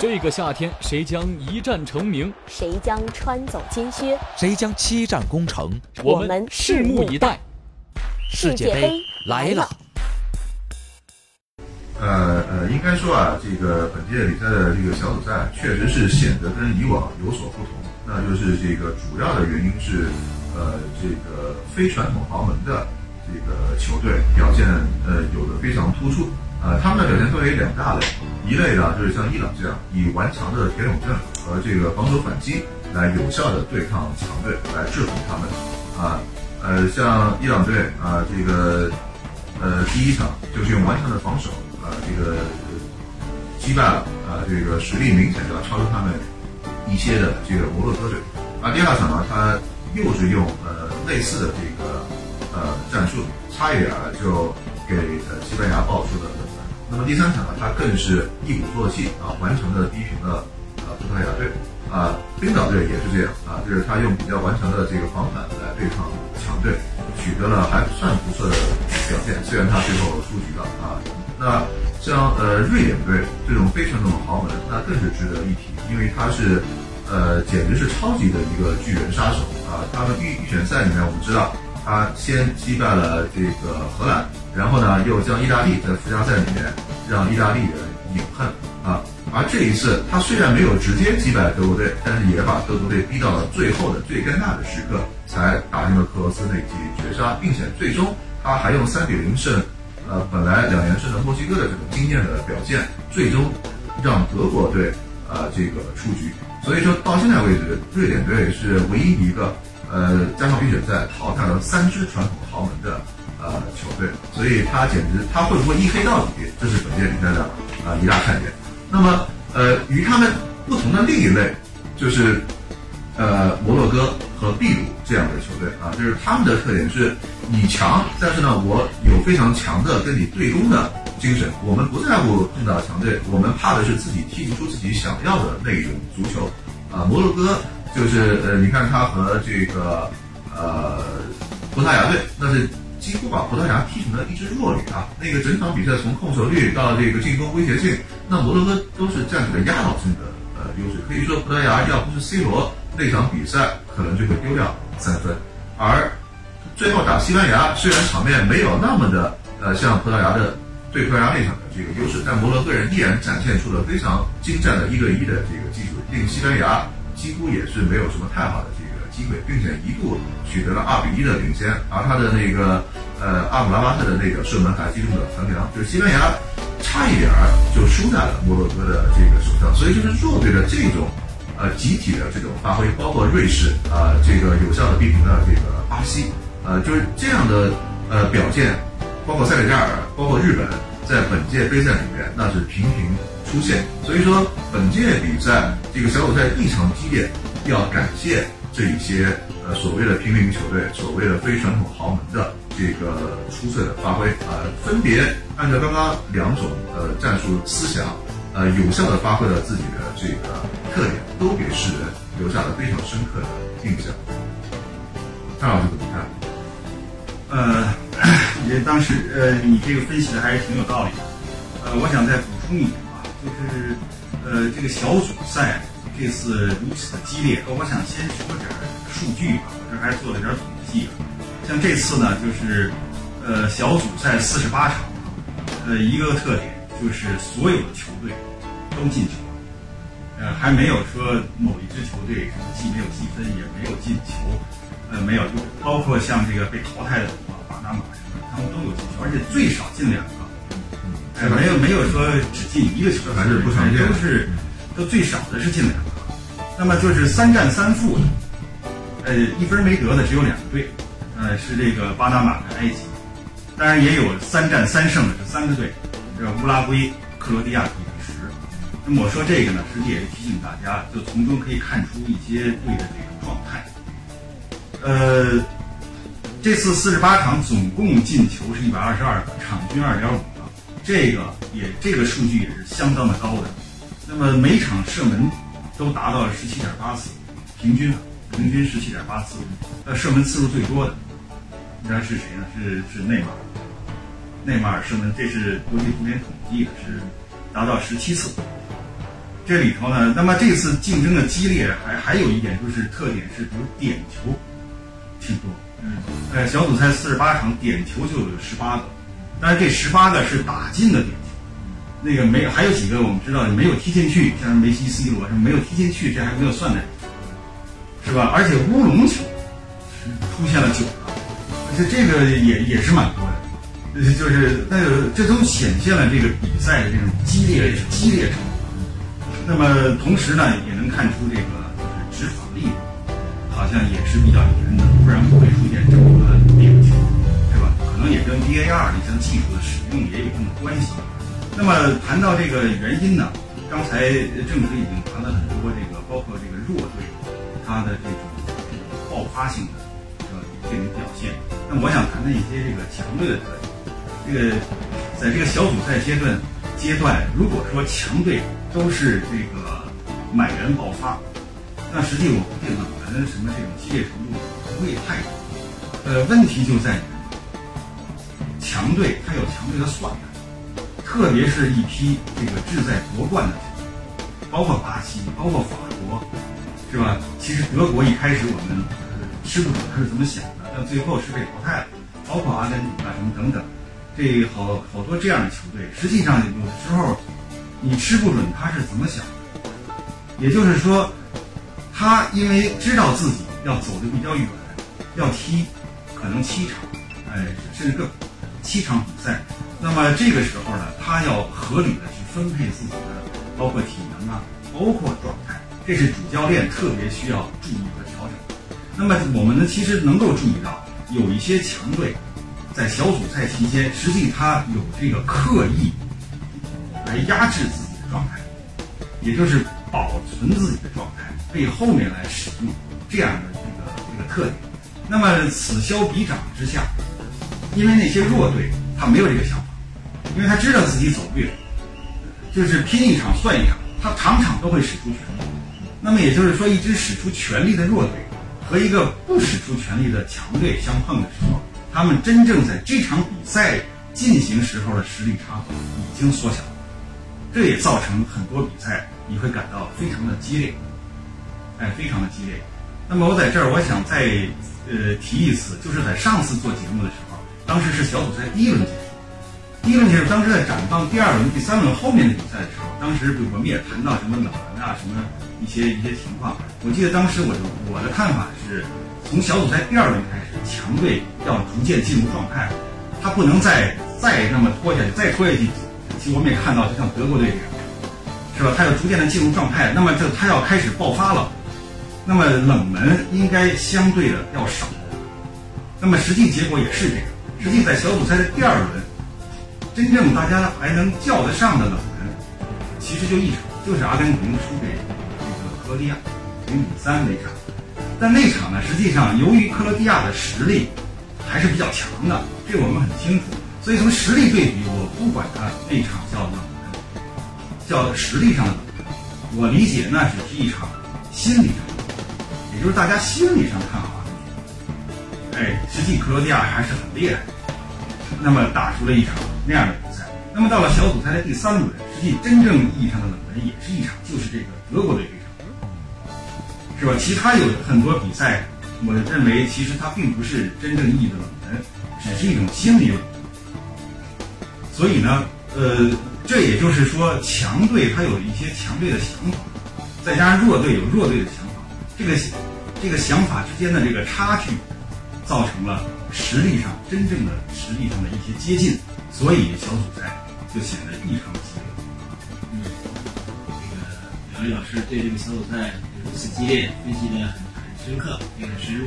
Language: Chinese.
这个夏天，谁将一战成名？谁将穿走金靴？谁将七战攻城？我们拭目以待。世界杯来了！呃呃，应该说啊，这个本届比赛的这个小组赛确实是显得跟以往有所不同。那就是这个主要的原因是，呃，这个非传统豪门的这个球队表现呃有的非常突出。呃，他们的表现分为两大类，一类呢就是像伊朗这样以顽强的铁桶阵和这个防守反击来有效的对抗强队，来制服他们。啊，呃，像伊朗队啊，这个呃第一场就是用顽强的防守啊，这个击败了啊，这个实力明显要超出他们一些的这个摩洛哥队。啊，第二场呢，他又是用呃类似的这个呃战术，差一点就给呃西班牙爆出了。那么第三场呢，他更是一鼓作气啊，完成了逼平了呃葡萄牙队啊，冰岛队也是这样啊，就是他用比较顽强的这个防反来对抗强队，取得了还算不错的表现。虽然他最后出局了啊，那像呃瑞典队这种非传统豪门，那更是值得一提，因为他是呃简直是超级的一个巨人杀手啊。他们预预选赛里面，我们知道他先击败了这个荷兰。然后呢，又将意大利在附加赛里面让意大利人饮恨啊！而这一次，他虽然没有直接击败德国队，但是也把德国队逼到了最后的最尴尬的时刻，才打进了克罗斯那记绝杀，并且最终他还用三比零胜，呃，本来两连胜的墨西哥的这种惊艳的表现，最终让德国队呃这个出局。所以说到现在为止，瑞典队是唯一一个呃加上预选赛淘汰了三支传统豪门的。呃，球队，所以他简直，他会不会一黑到底，这是本届比赛的啊一大看点。那么，呃，与他们不同的另一类，就是呃摩洛哥和秘鲁这样的球队啊，就是他们的特点是你强，但是呢，我有非常强的跟你对攻的精神。我们不在乎碰到强队，我们怕的是自己踢不出自己想要的那种足球啊。摩洛哥就是呃，你看他和这个呃葡萄牙队，那是。几乎把葡萄牙踢成了一支弱旅啊！那个整场比赛从控球率到这个进攻威胁性，那摩洛哥都是占据了压倒性的呃优势。可以说，葡萄牙要不是 C 罗那场比赛，可能就会丢掉三分。而最后打西班牙，虽然场面没有那么的呃像葡萄牙的对葡萄牙那场的这个优势，但摩洛哥人依然展现出了非常精湛的一对一的这个技术，令西班牙几乎也是没有什么太好的这个。机会，并且一度取得了二比一的领先，而他的那个呃阿姆拉巴特的那个射门还击中了横梁，就是西班牙差一点儿就输在了摩洛哥的这个手上，所以就是弱队的这种呃集体的这种发挥，包括瑞士啊这个有效的逼平了这个巴西，呃就是这样的呃表现，包括塞内加尔，包括日本，在本届杯赛里面那是频频出现，所以说本届比赛这个小组赛异常激烈，要感谢。这一些呃所谓的平民球队，所谓的非传统豪门的这个出色的发挥啊，分别按照刚刚两种呃战术思想，呃有效的发挥了自己的这个特点，都给世人留下了非常深刻的印象。潘老师怎么看？呃，也当时呃你这个分析的还是挺有道理的。呃，我想再补充一点啊，就是呃这个小组赛。这次如此的激烈，我想先说点数据吧。我这还做了点统计啊。像这次呢，就是呃小组赛四十八场，呃一个特点就是所有的球队都进球，呃还没有说某一支球队什么既没有积分也没有进球，呃没有，就包括像这个被淘汰的啊巴拿马，他们都有进球，而且最少进两个，哎没有没有说只进一个球，还是不常见，都是都最少的是进两个。那么就是三战三负的，呃，一分没得的只有两个队，呃，是这个巴拿马跟埃及，当然也有三战三胜的这三个队，这乌拉圭、克罗地亚、比利时。那么我说这个呢，实际也是提醒大家，就从中可以看出一些队的这个状态。呃，这次四十八场总共进球是一百二十二个，场均二点五个，这个也这个数据也是相当的高的。那么每场射门。都达到了十七点八次，平均，平均十七点八次。呃，射门次数最多的，你知道是谁呢？是是内马尔。内马尔射门，这是国际足联统计的，是达到十七次。这里头呢，那么这次竞争的激烈，还还有一点就是特点是，比如点球挺多。嗯，呃，小组赛四十八场，点球就有十八个，但是这十八个是打进的点球。那个没有，还有几个我们知道没有踢进去，像梅西、C 罗什么没有踢进去，这还没有算在是吧？而且乌龙球出现了九个，而且这个也也是蛮多的。呃就是那个这都显现了这个比赛的这种激烈激烈程度。那么同时呢，也能看出这个就是执法力度好像也是比较严的，不然不会出现这么多的点球，是吧？可能也跟 VAR 这项技术的使用也有一定的关系。那么谈到这个原因呢，刚才郑指已经谈了很多这个，包括这个弱队它的这种这种爆发性的这种表现。那我想谈谈一些这个强队的特点。这个在这个小组赛阶段阶段，如果说强队都是这个满员爆发，那实际我估计冷门什么这种激烈程度不会太高。呃，问题就在于强队它有强队的算盘，特别是一批这个志在夺冠的球队，包括巴西，包括法国，是吧？其实德国一开始我们吃不准他是怎么想的，但最后是被淘汰了，包括阿根廷啊什么等等。这好好多这样的球队，实际上有的时候你吃不准他是怎么想的，也就是说，他因为知道自己要走的比较远，要踢可能七场，哎，甚至更七场比赛，那么这个时候呢，他要合理的去分配自己的，包括体能啊，包括状态，这是主教练特别需要注意和调整。那么我们呢，其实能够注意到有一些强队。在小组赛期间，实际他有这个刻意来压制自己的状态，也就是保存自己的状态，为后面来使用这样的这个这个特点。那么此消彼长之下，因为那些弱队他没有这个想法，因为他知道自己走不远，就是拼一场算一场，他场场都会使出全力。那么也就是说，一支使出全力的弱队和一个不使出全力的强队相碰的时候。他们真正在这场比赛进行时候的实力差已经缩小了，这也造成很多比赛你会感到非常的激烈，哎，非常的激烈。那么我在这儿我想再呃提一次，就是在上次做节目的时候，当时是小组赛第一轮结束，第一轮结束，当时在展望第二轮、第三轮后面的比赛的时候，当时我们也谈到什么冷门啊，什么一些一些情况。我记得当时我的我的看法是。从小组赛第二轮开始，强队要逐渐进入状态，他不能再再那么拖下去，再拖下去，其实我们也看到，就像德国队这样，是吧？他要逐渐的进入状态，那么这他要开始爆发了，那么冷门应该相对的要少，那么实际结果也是这样。实际在小组赛的第二轮，真正大家还能叫得上的冷门，其实就一场，就是阿根廷输给这个克罗地亚零比三那场。但那场呢，实际上由于克罗地亚的实力还是比较强的，这我们很清楚。所以从实力对比，我不管他那场叫冷门，叫实力上的冷门，我理解那只是一场心理上的，也就是大家心理上看好。哎，实际克罗地亚还是很厉害，那么打出了一场那样的比赛。那么到了小组赛的第三轮，实际真正意义上的冷门也是一场，就是这个德国队这场。是吧？其他有很多比赛，我认为其实它并不是真正意义的冷门，只是一种心理冷。所以呢，呃，这也就是说，强队他有一些强队的想法，再加上弱队有弱队的想法，这个这个想法之间的这个差距，造成了实力上真正的实力上的一些接近，所以小组赛就显得异常激烈。嗯，这个两位老师对这个小组赛。如此激烈，分析的很很深刻，也很深入。